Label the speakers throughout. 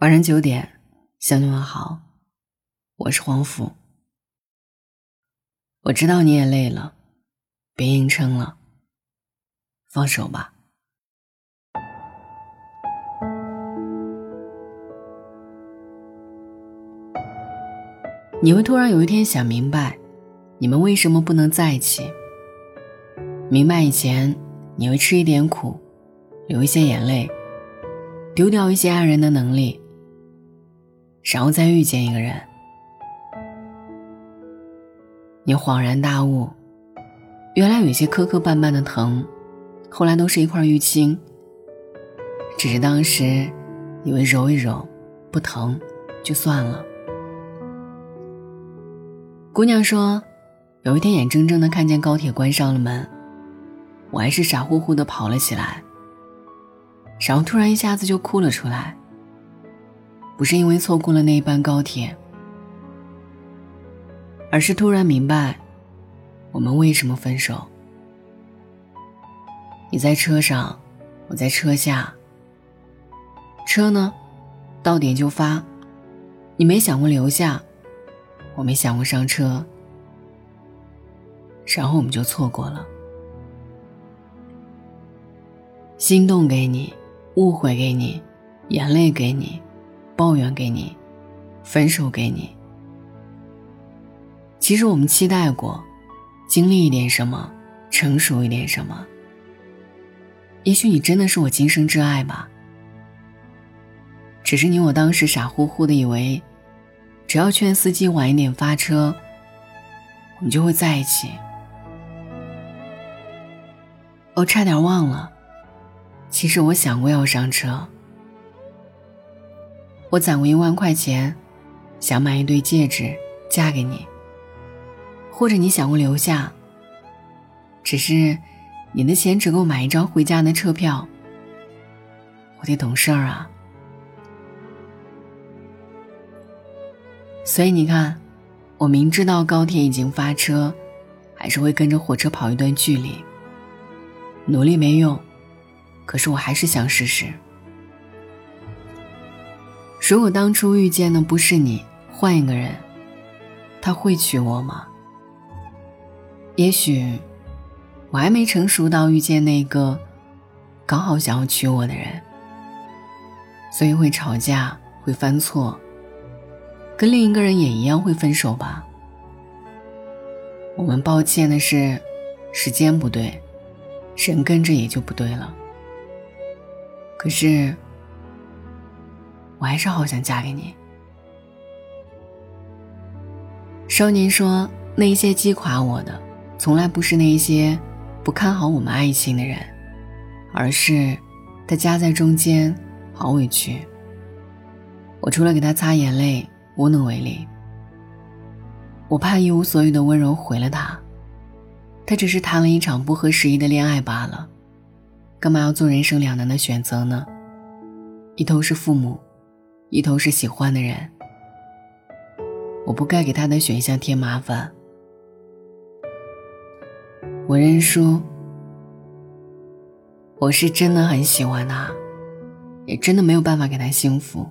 Speaker 1: 晚上九点，向你们好，我是黄甫。我知道你也累了，别硬撑了，放手吧。你会突然有一天想明白，你们为什么不能在一起？明白以前，你会吃一点苦，流一些眼泪，丢掉一些爱人的能力。然后再遇见一个人，你恍然大悟，原来有些磕磕绊绊的疼，后来都是一块淤青。只是当时以为揉一揉不疼就算了。姑娘说，有一天眼睁睁的看见高铁关上了门，我还是傻乎乎的跑了起来，然后突然一下子就哭了出来。不是因为错过了那一班高铁，而是突然明白，我们为什么分手。你在车上，我在车下。车呢，到点就发，你没想过留下，我没想过上车，然后我们就错过了。心动给你，误会给你，眼泪给你。抱怨给你，分手给你。其实我们期待过，经历一点什么，成熟一点什么。也许你真的是我今生挚爱吧。只是你我当时傻乎乎的以为，只要劝司机晚一点发车，我们就会在一起。我差点忘了，其实我想过要上车。我攒过一万块钱，想买一对戒指嫁给你。或者你想过留下，只是你的钱只够买一张回家的车票。我得懂事儿啊，所以你看，我明知道高铁已经发车，还是会跟着火车跑一段距离。努力没用，可是我还是想试试。如果当初遇见的不是你，换一个人，他会娶我吗？也许我还没成熟到遇见那个刚好想要娶我的人，所以会吵架，会犯错，跟另一个人也一样会分手吧。我们抱歉的是，时间不对，人跟着也就不对了。可是。我还是好想嫁给你。少年说：“那些击垮我的，从来不是那些不看好我们爱情的人，而是他夹在中间，好委屈。我除了给他擦眼泪，无能为力。我怕一无所有的温柔毁了他，他只是谈了一场不合时宜的恋爱罢了，干嘛要做人生两难的选择呢？一头是父母。”一头是喜欢的人，我不该给他的选项添麻烦。我认输。我是真的很喜欢他，也真的没有办法给他幸福。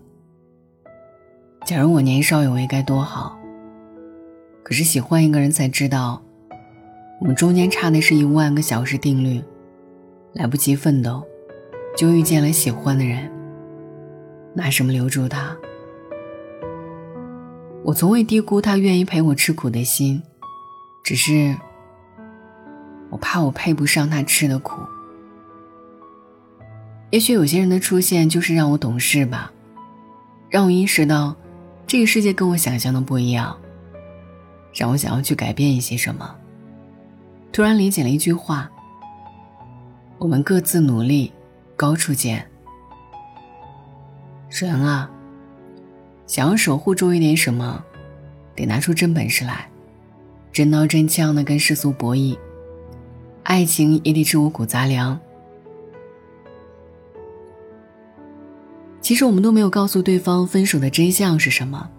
Speaker 1: 假如我年少有为该多好。可是喜欢一个人才知道，我们中间差的是一万个小时定律，来不及奋斗，就遇见了喜欢的人。拿什么留住他？我从未低估他愿意陪我吃苦的心，只是我怕我配不上他吃的苦。也许有些人的出现就是让我懂事吧，让我意识到这个世界跟我想象的不一样，让我想要去改变一些什么。突然理解了一句话：我们各自努力，高处见。人啊，想要守护住一点什么，得拿出真本事来，真刀真枪的跟世俗博弈。爱情也得吃五谷杂粮。其实我们都没有告诉对方分手的真相是什么。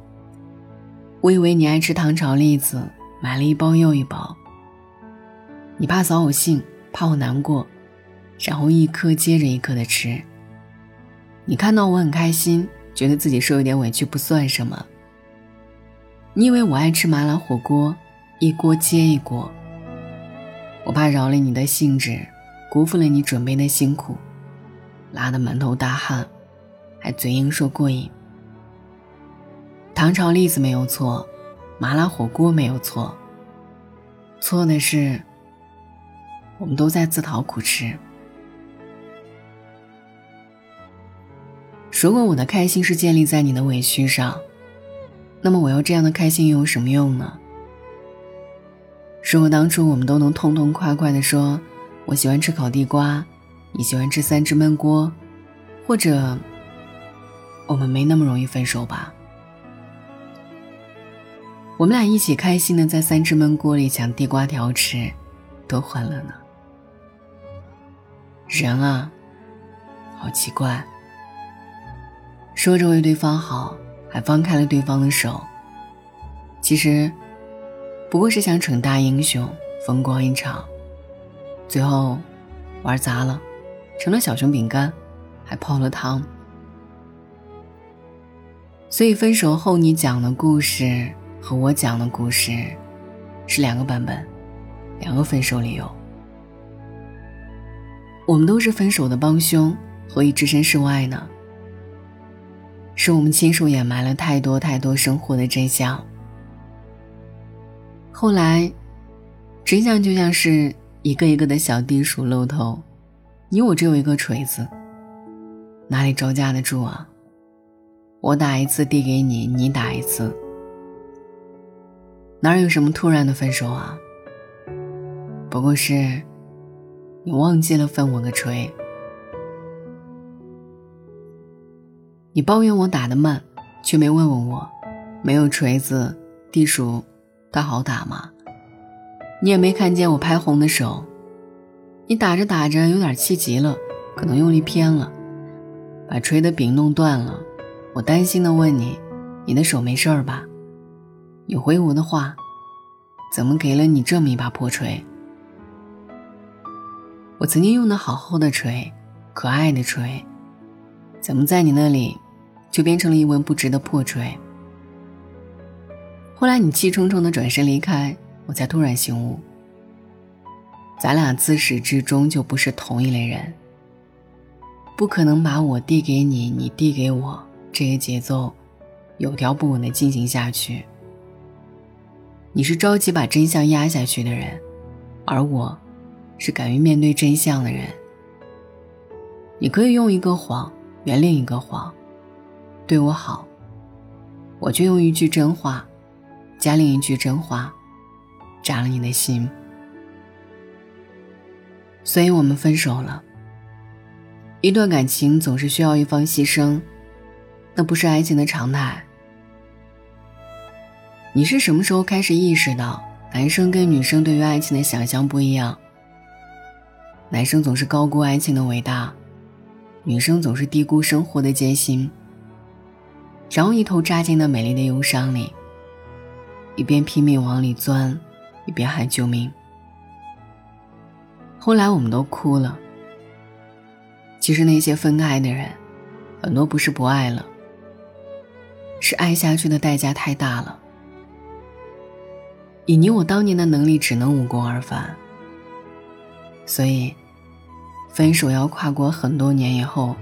Speaker 1: 我以为你爱吃糖炒栗子，买了一包又一包。你怕扫我兴，怕我难过，然后一颗接着一颗的吃。你看到我很开心，觉得自己受一点委屈不算什么。你以为我爱吃麻辣火锅，一锅接一锅。我怕扰了你的兴致，辜负了你准备的辛苦，拉得满头大汗，还嘴硬说过瘾。糖炒栗子没有错，麻辣火锅没有错。错的是，我们都在自讨苦吃。如果我的开心是建立在你的委屈上，那么我要这样的开心又有什么用呢？如果当初我们都能痛痛快快的说，我喜欢吃烤地瓜，你喜欢吃三只焖锅，或者我们没那么容易分手吧？我们俩一起开心的在三只焖锅里抢地瓜条吃，多欢乐呢！人啊，好奇怪。说着为对方好，还放开了对方的手。其实，不过是想逞大英雄，风光一场。最后，玩砸了，成了小熊饼干，还泡了汤。所以分手后你讲的故事和我讲的故事，是两个版本，两个分手理由。我们都是分手的帮凶，何以置身事外呢？是我们亲手掩埋了太多太多生活的真相。后来，真相就像是一个一个的小地鼠露头，你我只有一个锤子，哪里招架得住啊？我打一次递给你，你打一次，哪有什么突然的分手啊？不过是，你忘记了分我个锤。你抱怨我打得慢，却没问问我，没有锤子，地鼠，它好打吗？你也没看见我拍红的手，你打着打着有点气急了，可能用力偏了，把锤的柄弄断了。我担心的问你，你的手没事儿吧？你回我的话，怎么给了你这么一把破锤？我曾经用的好好的锤，可爱的锤，怎么在你那里？就变成了一文不值的破锤。后来你气冲冲的转身离开，我才突然醒悟，咱俩自始至终就不是同一类人。不可能把我递给你，你递给我，这个节奏有条不紊的进行下去。你是着急把真相压下去的人，而我，是敢于面对真相的人。你可以用一个谎圆另一个谎。对我好，我就用一句真话，加另一句真话，扎了你的心。所以我们分手了。一段感情总是需要一方牺牲，那不是爱情的常态。你是什么时候开始意识到，男生跟女生对于爱情的想象不一样？男生总是高估爱情的伟大，女生总是低估生活的艰辛。然后一头扎进那美丽的忧伤里，一边拼命往里钻，一边喊救命。后来我们都哭了。其实那些分开的人，很多不是不爱了，是爱下去的代价太大了。以你我当年的能力，只能无功而返。所以，分手要跨过很多年以后，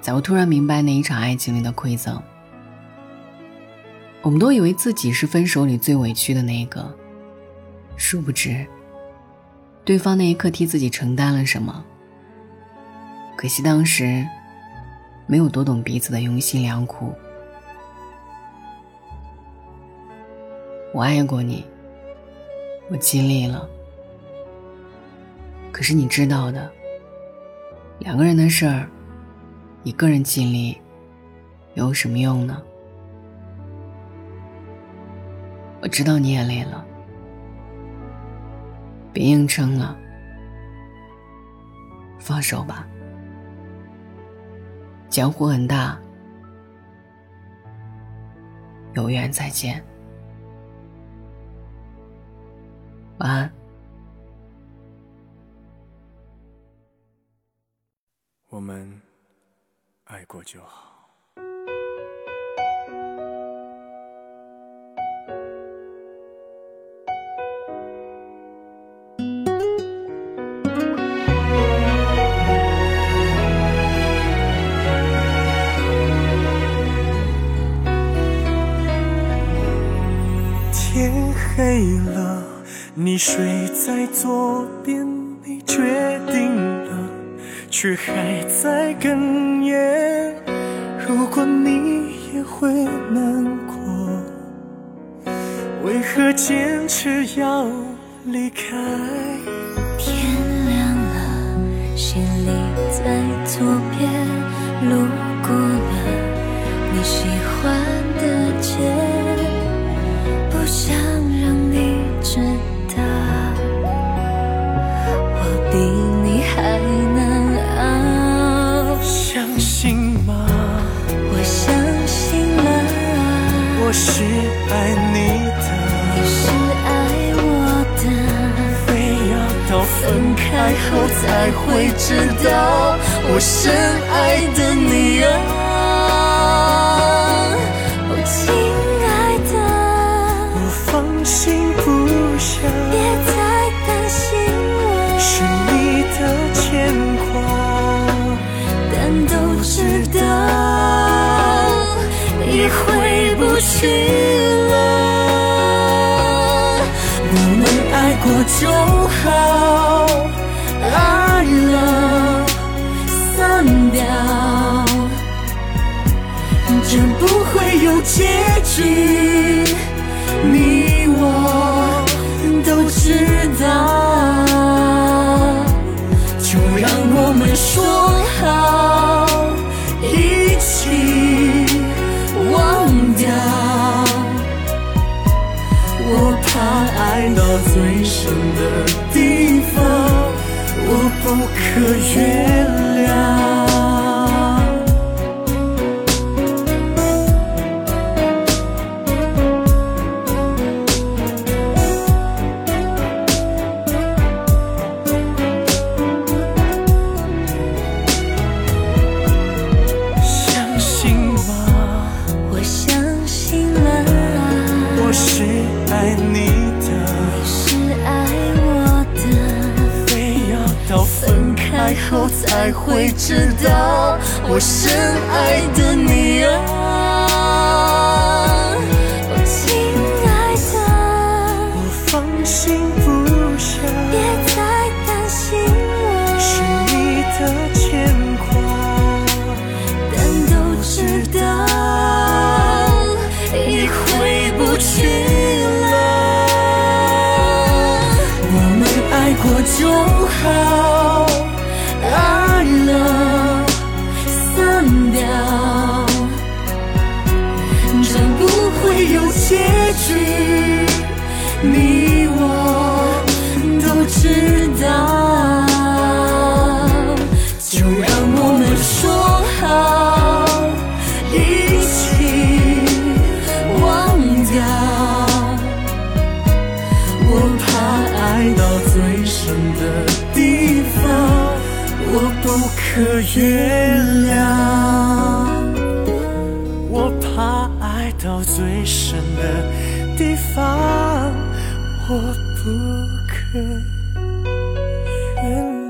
Speaker 1: 才会突然明白那一场爱情里的馈赠。我们都以为自己是分手里最委屈的那一个，殊不知，对方那一刻替自己承担了什么。可惜当时，没有多懂彼此的用心良苦。我爱过你，我尽力了。可是你知道的，两个人的事儿，一个人尽力，有什么用呢？我知道你也累了，别硬撑了，放手吧。江湖很大，有缘再见，晚安。
Speaker 2: 我们爱过就好。天黑了你睡在左边你决定却还在哽咽。如果你也会难过，为何坚持要离开？
Speaker 3: 天亮了，行李在左边，路过了你喜欢的街。不想我
Speaker 2: 是爱你的，
Speaker 3: 你是爱我的，
Speaker 2: 非要到分开后才会知道，我深爱的你啊。去了，我们爱过就好，爱了散掉，这不会有结局，你我怕爱到最深的地方，我不可原谅。才会知道，我深爱的你啊，
Speaker 3: 亲爱的，
Speaker 2: 我放心不下，
Speaker 3: 别再担心了，
Speaker 2: 是你的牵挂，
Speaker 3: 但都知道已回不去了，
Speaker 2: 我们爱过就好。你我都知道，就让我们说好，一起忘掉。我怕爱到最深的地方，我不可原谅。不可原谅。